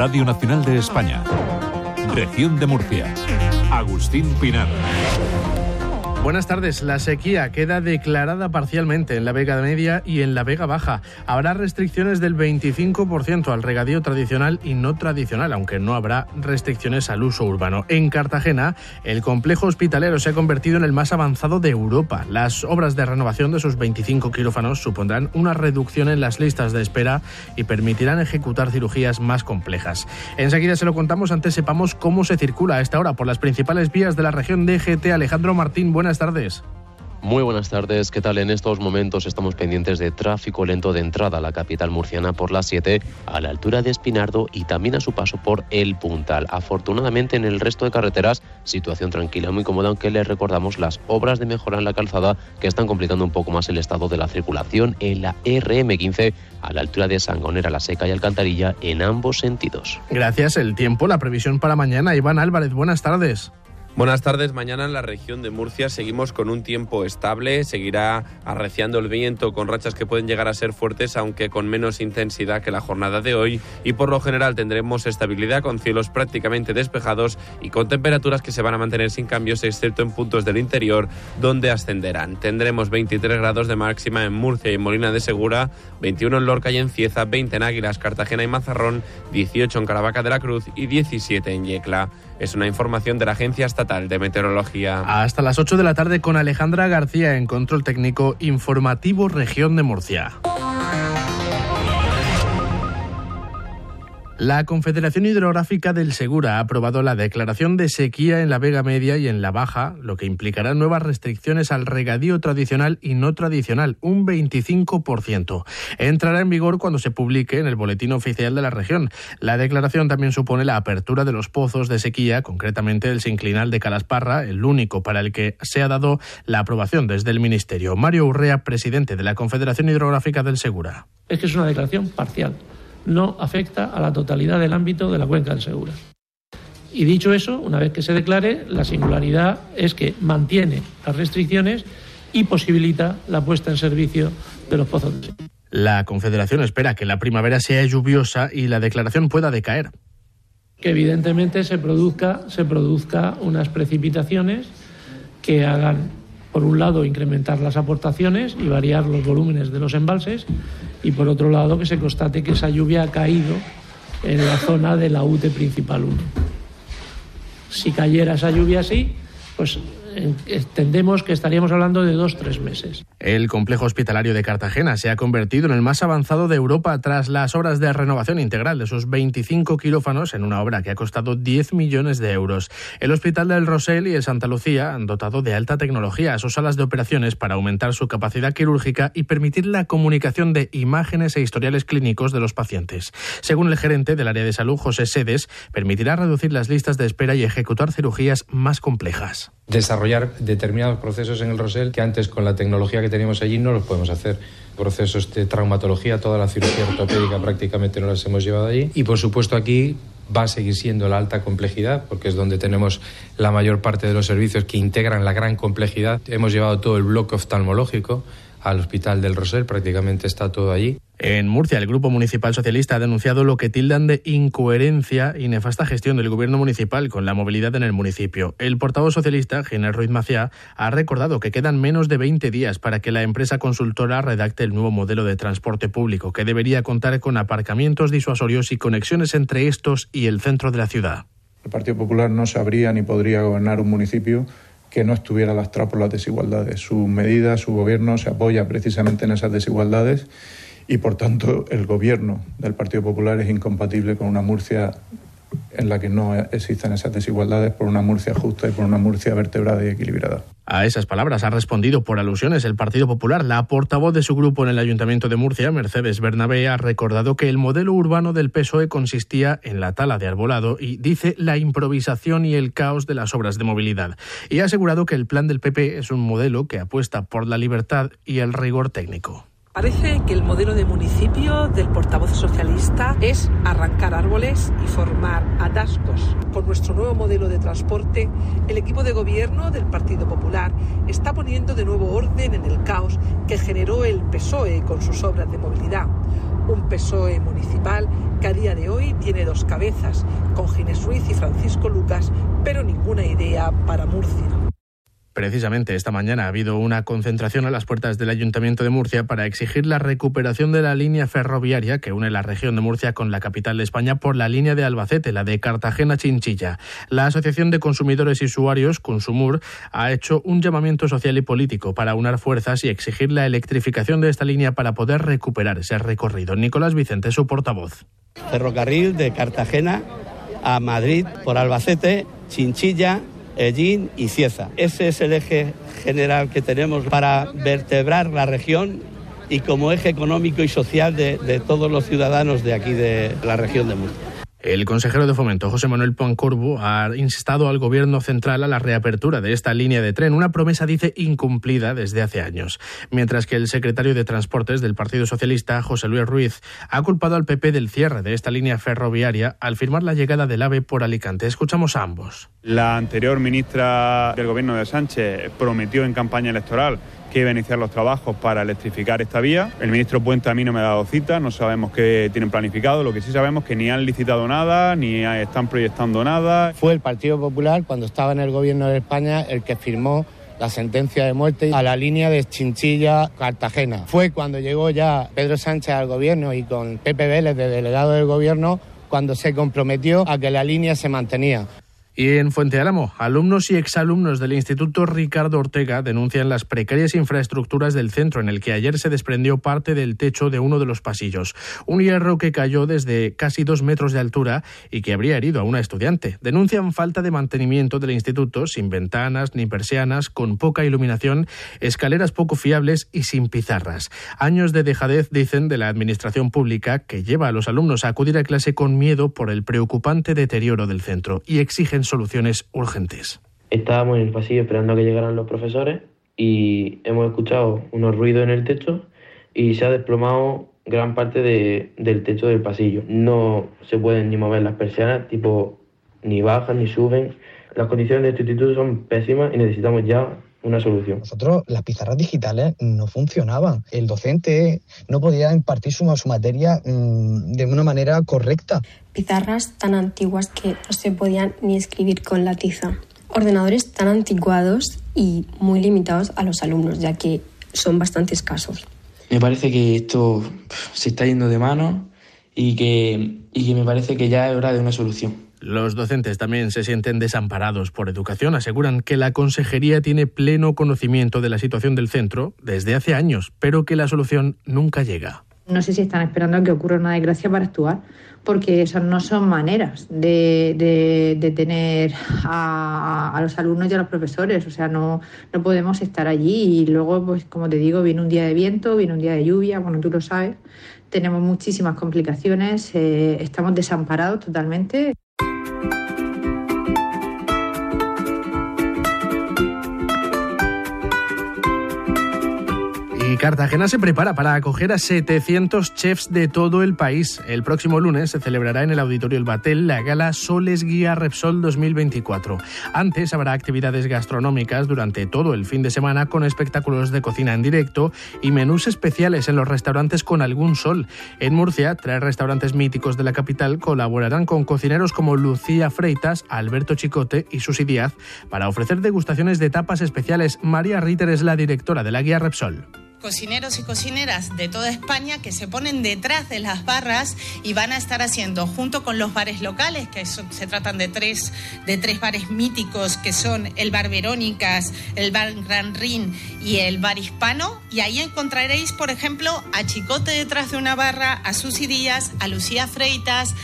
Radio Nacional de España. Región de Murcia. Agustín Pinar. Buenas tardes. La sequía queda declarada parcialmente en la Vega Media y en la Vega Baja. Habrá restricciones del 25% al regadío tradicional y no tradicional, aunque no habrá restricciones al uso urbano. En Cartagena, el complejo hospitalero se ha convertido en el más avanzado de Europa. Las obras de renovación de sus 25 quirófanos supondrán una reducción en las listas de espera y permitirán ejecutar cirugías más complejas. Enseguida se lo contamos, antes sepamos cómo se circula a esta hora por las principales vías de la región de GT. Alejandro Martín, buenas buenas tardes. Muy buenas tardes, ¿qué tal? En estos momentos estamos pendientes de tráfico lento de entrada a la capital murciana por las 7 a la altura de Espinardo y también a su paso por El Puntal. Afortunadamente en el resto de carreteras, situación tranquila, muy cómoda, aunque les recordamos las obras de mejora en la calzada que están complicando un poco más el estado de la circulación en la RM15 a la altura de Sangonera, La Seca y Alcantarilla en ambos sentidos. Gracias, el tiempo, la previsión para mañana. Iván Álvarez, buenas tardes. Buenas tardes. Mañana en la región de Murcia seguimos con un tiempo estable. Seguirá arreciando el viento con rachas que pueden llegar a ser fuertes, aunque con menos intensidad que la jornada de hoy. Y por lo general tendremos estabilidad con cielos prácticamente despejados y con temperaturas que se van a mantener sin cambios, excepto en puntos del interior donde ascenderán. Tendremos 23 grados de máxima en Murcia y Molina de Segura, 21 en Lorca y en Cieza, 20 en Águilas, Cartagena y Mazarrón, 18 en Caravaca de la Cruz y 17 en Yecla. Es una información de la Agencia Estatal de Meteorología. Hasta las 8 de la tarde con Alejandra García en Control Técnico Informativo Región de Murcia. La Confederación Hidrográfica del Segura ha aprobado la declaración de sequía en la Vega Media y en la Baja, lo que implicará nuevas restricciones al regadío tradicional y no tradicional, un 25%. Entrará en vigor cuando se publique en el Boletín Oficial de la región. La declaración también supone la apertura de los pozos de sequía, concretamente el sinclinal de Calasparra, el único para el que se ha dado la aprobación desde el Ministerio. Mario Urrea, presidente de la Confederación Hidrográfica del Segura. Es que es una declaración parcial no afecta a la totalidad del ámbito de la cuenca del Segura. Y dicho eso, una vez que se declare, la singularidad es que mantiene las restricciones y posibilita la puesta en servicio de los pozos. La Confederación espera que la primavera sea lluviosa y la declaración pueda decaer. Que evidentemente se produzca, se produzca unas precipitaciones que hagan por un lado, incrementar las aportaciones y variar los volúmenes de los embalses, y por otro lado, que se constate que esa lluvia ha caído en la zona de la UTE principal 1. Si cayera esa lluvia así, pues entendemos que estaríamos hablando de dos, tres meses. El complejo hospitalario de Cartagena se ha convertido en el más avanzado de Europa tras las obras de renovación integral de sus 25 quirófanos en una obra que ha costado 10 millones de euros. El Hospital del Rosell y el Santa Lucía han dotado de alta tecnología a sus salas de operaciones para aumentar su capacidad quirúrgica y permitir la comunicación de imágenes e historiales clínicos de los pacientes. Según el gerente del área de salud, José Sedes, permitirá reducir las listas de espera y ejecutar cirugías más complejas desarrollar determinados procesos en el Rosell que antes con la tecnología que teníamos allí no los podemos hacer. Procesos de traumatología, toda la cirugía ortopédica prácticamente no las hemos llevado allí. Y por supuesto aquí va a seguir siendo la alta complejidad, porque es donde tenemos la mayor parte de los servicios que integran la gran complejidad. Hemos llevado todo el bloque oftalmológico al Hospital del Rosell, prácticamente está todo allí. En Murcia, el Grupo Municipal Socialista ha denunciado lo que tildan de incoherencia y nefasta gestión del Gobierno municipal con la movilidad en el municipio. El portavoz socialista, Ginés Ruiz Maciá, ha recordado que quedan menos de 20 días para que la empresa consultora redacte el nuevo modelo de transporte público, que debería contar con aparcamientos disuasorios y conexiones entre estos y el centro de la ciudad. El Partido Popular no sabría ni podría gobernar un municipio que no estuviera lastrado por las desigualdades. Su medida, su gobierno se apoya precisamente en esas desigualdades y por tanto el gobierno del Partido Popular es incompatible con una Murcia en la que no existan esas desigualdades, por una Murcia justa y por una Murcia vertebrada y equilibrada. A esas palabras ha respondido por alusiones el Partido Popular. La portavoz de su grupo en el Ayuntamiento de Murcia, Mercedes Bernabé, ha recordado que el modelo urbano del PSOE consistía en la tala de arbolado y dice la improvisación y el caos de las obras de movilidad. Y ha asegurado que el plan del PP es un modelo que apuesta por la libertad y el rigor técnico. Parece que el modelo de municipio del portavoz socialista es arrancar árboles y formar atascos. Con nuestro nuevo modelo de transporte, el equipo de gobierno del Partido Popular está poniendo de nuevo orden en el caos que generó el PSOE con sus obras de movilidad. Un PSOE municipal que a día de hoy tiene dos cabezas, con Ginés Ruiz y Francisco Lucas, pero ninguna idea para Murcia. Precisamente esta mañana ha habido una concentración a las puertas del Ayuntamiento de Murcia para exigir la recuperación de la línea ferroviaria que une la región de Murcia con la capital de España por la línea de Albacete, la de Cartagena-Chinchilla. La Asociación de Consumidores y Usuarios, Consumur, ha hecho un llamamiento social y político para unar fuerzas y exigir la electrificación de esta línea para poder recuperar ese recorrido. Nicolás Vicente, su portavoz. Ferrocarril de Cartagena a Madrid por Albacete, Chinchilla Ellín y Cieza. Ese es el eje general que tenemos para vertebrar la región y como eje económico y social de, de todos los ciudadanos de aquí de la región de Murcia. El consejero de Fomento, José Manuel Pancorbo, ha instado al Gobierno central a la reapertura de esta línea de tren, una promesa, dice, incumplida desde hace años. Mientras que el secretario de Transportes del Partido Socialista, José Luis Ruiz, ha culpado al PP del cierre de esta línea ferroviaria al firmar la llegada del AVE por Alicante. Escuchamos a ambos. La anterior ministra del Gobierno de Sánchez prometió en campaña electoral que iba a iniciar los trabajos para electrificar esta vía. El ministro Puente a mí no me ha dado cita, no sabemos qué tienen planificado, lo que sí sabemos es que ni han licitado nada, ni están proyectando nada. Fue el Partido Popular, cuando estaba en el gobierno de España, el que firmó la sentencia de muerte a la línea de Chinchilla-Cartagena. Fue cuando llegó ya Pedro Sánchez al gobierno y con Pepe Vélez de delegado del gobierno cuando se comprometió a que la línea se mantenía. Y en Fuente Álamo, alumnos y exalumnos del Instituto Ricardo Ortega denuncian las precarias infraestructuras del centro en el que ayer se desprendió parte del techo de uno de los pasillos. Un hierro que cayó desde casi dos metros de altura y que habría herido a una estudiante. Denuncian falta de mantenimiento del instituto, sin ventanas ni persianas, con poca iluminación, escaleras poco fiables y sin pizarras. Años de dejadez, dicen, de la administración pública que lleva a los alumnos a acudir a clase con miedo por el preocupante deterioro del centro y exigen soluciones urgentes. Estábamos en el pasillo esperando a que llegaran los profesores y hemos escuchado unos ruidos en el techo y se ha desplomado gran parte de, del techo del pasillo. No se pueden ni mover las persianas, tipo ni bajan ni suben. Las condiciones de este instituto son pésimas y necesitamos ya una solución. Nosotros las pizarras digitales no funcionaban. El docente no podía impartir su, su materia mmm, de una manera correcta. Pizarras tan antiguas que no se podían ni escribir con la tiza. Ordenadores tan anticuados y muy limitados a los alumnos, ya que son bastante escasos. Me parece que esto se está yendo de mano y que, y que me parece que ya es hora de una solución. Los docentes también se sienten desamparados por educación. Aseguran que la consejería tiene pleno conocimiento de la situación del centro desde hace años, pero que la solución nunca llega. No sé si están esperando a que ocurra una desgracia para actuar, porque esas no son maneras de, de, de tener a, los alumnos y a los profesores. O sea, no, no podemos estar allí y luego, pues como te digo, viene un día de viento, viene un día de lluvia, bueno, tú lo sabes. Tenemos muchísimas complicaciones, eh, estamos desamparados totalmente. Y Cartagena se prepara para acoger a 700 chefs de todo el país. El próximo lunes se celebrará en el Auditorio El Batel la gala Soles Guía Repsol 2024. Antes habrá actividades gastronómicas durante todo el fin de semana con espectáculos de cocina en directo y menús especiales en los restaurantes con algún sol. En Murcia, tres restaurantes míticos de la capital colaborarán con cocineros como Lucía Freitas, Alberto Chicote y Susi Díaz para ofrecer degustaciones de tapas especiales. María Ritter es la directora de la Guía Repsol cocineros y cocineras de toda España que se ponen detrás de las barras y van a estar haciendo junto con los bares locales, que se tratan de tres, de tres bares míticos que son el Bar Verónicas, el Bar Gran Rin y el Bar Hispano. Y ahí encontraréis, por ejemplo, a Chicote detrás de una barra, a Susi Díaz, a Lucía Freitas.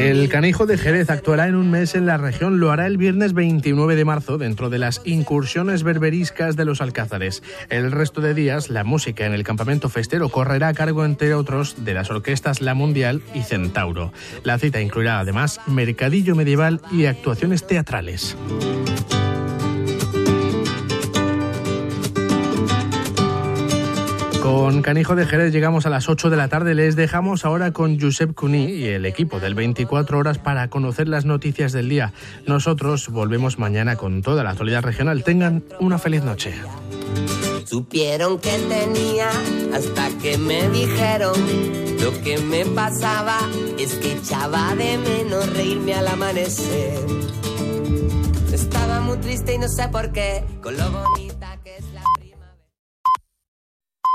El canijo de Jerez actuará en un mes en la región. Lo hará el viernes 29 de marzo dentro de las incursiones berberiscas de los Alcázares. El resto de días, la música en el campamento festero correrá a cargo, entre otros, de las orquestas La Mundial y Centauro. La cita incluirá además mercadillo medieval y actuaciones teatrales. Con Canijo de Jerez llegamos a las 8 de la tarde. Les dejamos ahora con Josep Cuní y el equipo del 24 horas para conocer las noticias del día. Nosotros volvemos mañana con toda la actualidad regional. Tengan una feliz noche. Supieron que tenía hasta que me dijeron lo que me pasaba es que echaba de menos reírme al amanecer. Estaba muy triste y no sé por qué, con lo bonita.